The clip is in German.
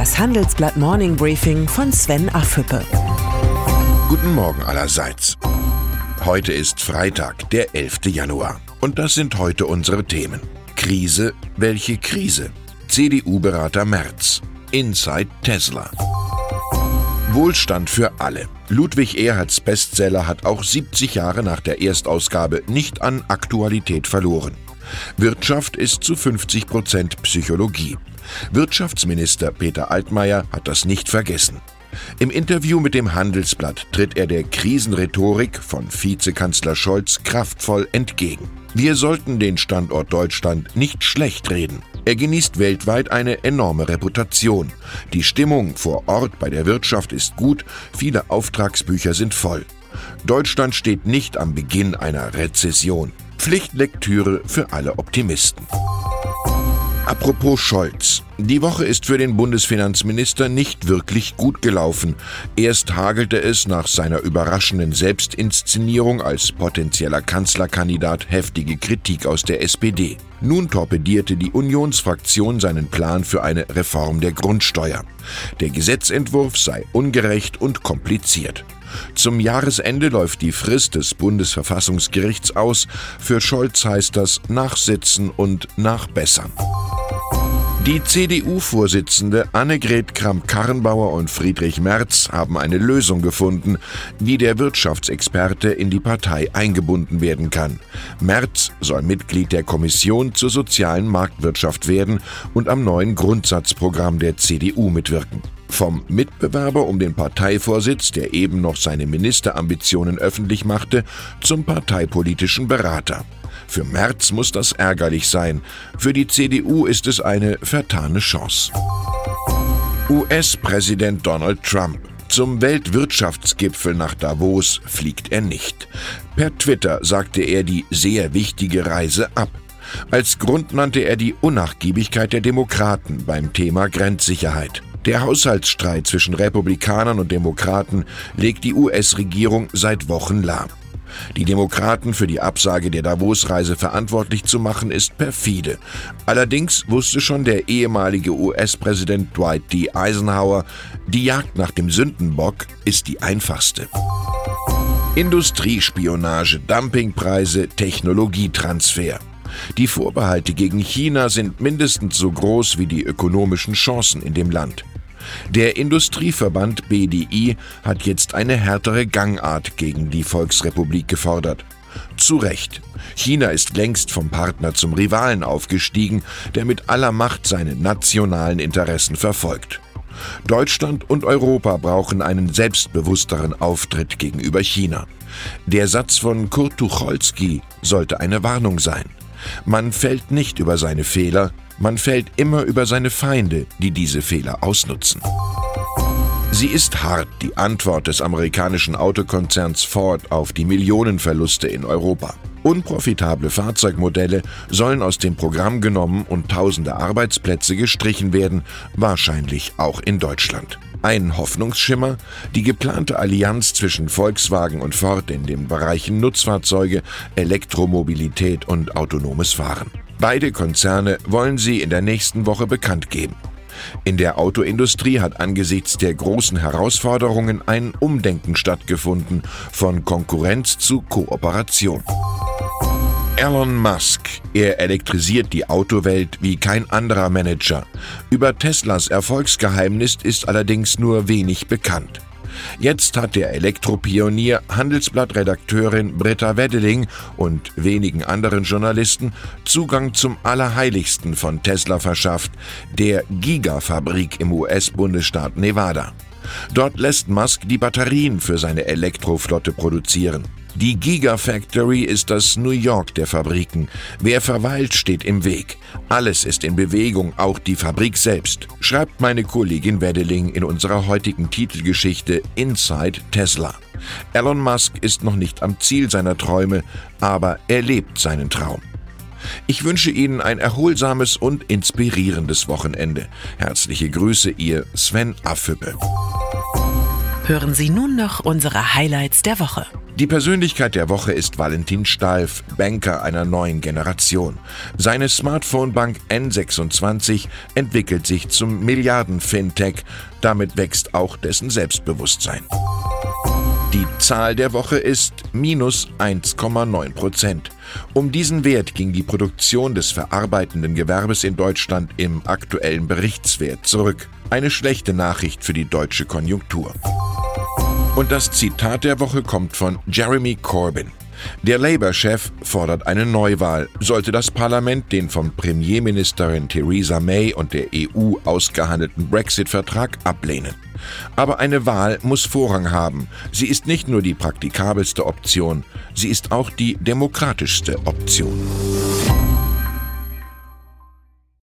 Das Handelsblatt Morning Briefing von Sven Affüppe. Guten Morgen allerseits. Heute ist Freitag, der 11. Januar. Und das sind heute unsere Themen. Krise, welche Krise? CDU-Berater Merz. Inside Tesla. Wohlstand für alle. Ludwig Erhards Bestseller hat auch 70 Jahre nach der Erstausgabe nicht an Aktualität verloren. Wirtschaft ist zu 50 Prozent Psychologie. Wirtschaftsminister Peter Altmaier hat das nicht vergessen. Im Interview mit dem Handelsblatt tritt er der Krisenrhetorik von Vizekanzler Scholz kraftvoll entgegen. Wir sollten den Standort Deutschland nicht schlecht reden. Er genießt weltweit eine enorme Reputation. Die Stimmung vor Ort bei der Wirtschaft ist gut, viele Auftragsbücher sind voll. Deutschland steht nicht am Beginn einer Rezession. Pflichtlektüre für alle Optimisten. Apropos Scholz. Die Woche ist für den Bundesfinanzminister nicht wirklich gut gelaufen. Erst hagelte es nach seiner überraschenden Selbstinszenierung als potenzieller Kanzlerkandidat heftige Kritik aus der SPD. Nun torpedierte die Unionsfraktion seinen Plan für eine Reform der Grundsteuer. Der Gesetzentwurf sei ungerecht und kompliziert. Zum Jahresende läuft die Frist des Bundesverfassungsgerichts aus. Für Scholz heißt das Nachsitzen und Nachbessern. Die CDU-Vorsitzende Annegret Kramp-Karrenbauer und Friedrich Merz haben eine Lösung gefunden, wie der Wirtschaftsexperte in die Partei eingebunden werden kann. Merz soll Mitglied der Kommission zur sozialen Marktwirtschaft werden und am neuen Grundsatzprogramm der CDU mitwirken. Vom Mitbewerber um den Parteivorsitz, der eben noch seine Ministerambitionen öffentlich machte, zum parteipolitischen Berater. Für Merz muss das ärgerlich sein. Für die CDU ist es eine vertane Chance. US-Präsident Donald Trump. Zum Weltwirtschaftsgipfel nach Davos fliegt er nicht. Per Twitter sagte er die sehr wichtige Reise ab. Als Grund nannte er die Unnachgiebigkeit der Demokraten beim Thema Grenzsicherheit. Der Haushaltsstreit zwischen Republikanern und Demokraten legt die US-Regierung seit Wochen lahm. Die Demokraten für die Absage der Davos-Reise verantwortlich zu machen, ist perfide. Allerdings wusste schon der ehemalige US-Präsident Dwight D. Eisenhower, die Jagd nach dem Sündenbock ist die einfachste. Industriespionage, Dumpingpreise, Technologietransfer. Die Vorbehalte gegen China sind mindestens so groß wie die ökonomischen Chancen in dem Land. Der Industrieverband BDI hat jetzt eine härtere Gangart gegen die Volksrepublik gefordert. Zu Recht. China ist längst vom Partner zum Rivalen aufgestiegen, der mit aller Macht seine nationalen Interessen verfolgt. Deutschland und Europa brauchen einen selbstbewussteren Auftritt gegenüber China. Der Satz von Kurt Tucholsky sollte eine Warnung sein. Man fällt nicht über seine Fehler, man fällt immer über seine Feinde, die diese Fehler ausnutzen. Sie ist hart, die Antwort des amerikanischen Autokonzerns Ford auf die Millionenverluste in Europa. Unprofitable Fahrzeugmodelle sollen aus dem Programm genommen und tausende Arbeitsplätze gestrichen werden, wahrscheinlich auch in Deutschland. Ein Hoffnungsschimmer? Die geplante Allianz zwischen Volkswagen und Ford in den Bereichen Nutzfahrzeuge, Elektromobilität und autonomes Fahren. Beide Konzerne wollen sie in der nächsten Woche bekannt geben. In der Autoindustrie hat angesichts der großen Herausforderungen ein Umdenken stattgefunden von Konkurrenz zu Kooperation. Elon Musk. Er elektrisiert die Autowelt wie kein anderer Manager. Über Teslas Erfolgsgeheimnis ist allerdings nur wenig bekannt. Jetzt hat der Elektropionier Handelsblatt-Redakteurin Britta Weddeling und wenigen anderen Journalisten Zugang zum Allerheiligsten von Tesla verschafft, der Gigafabrik im US-Bundesstaat Nevada. Dort lässt Musk die Batterien für seine Elektroflotte produzieren. Die Gigafactory ist das New York der Fabriken. Wer verweilt, steht im Weg. Alles ist in Bewegung, auch die Fabrik selbst, schreibt meine Kollegin Wedeling in unserer heutigen Titelgeschichte Inside Tesla. Elon Musk ist noch nicht am Ziel seiner Träume, aber er lebt seinen Traum. Ich wünsche Ihnen ein erholsames und inspirierendes Wochenende. Herzliche Grüße, Ihr Sven Affüppe. Hören Sie nun noch unsere Highlights der Woche. Die Persönlichkeit der Woche ist Valentin Stalf, Banker einer neuen Generation. Seine Smartphone-Bank N26 entwickelt sich zum Milliarden-Fintech. Damit wächst auch dessen Selbstbewusstsein. Die Zahl der Woche ist minus 1,9 Prozent. Um diesen Wert ging die Produktion des verarbeitenden Gewerbes in Deutschland im aktuellen Berichtswert zurück. Eine schlechte Nachricht für die deutsche Konjunktur. Und das Zitat der Woche kommt von Jeremy Corbyn. Der Labour-Chef fordert eine Neuwahl, sollte das Parlament den von Premierministerin Theresa May und der EU ausgehandelten Brexit-Vertrag ablehnen. Aber eine Wahl muss Vorrang haben. Sie ist nicht nur die praktikabelste Option, sie ist auch die demokratischste Option.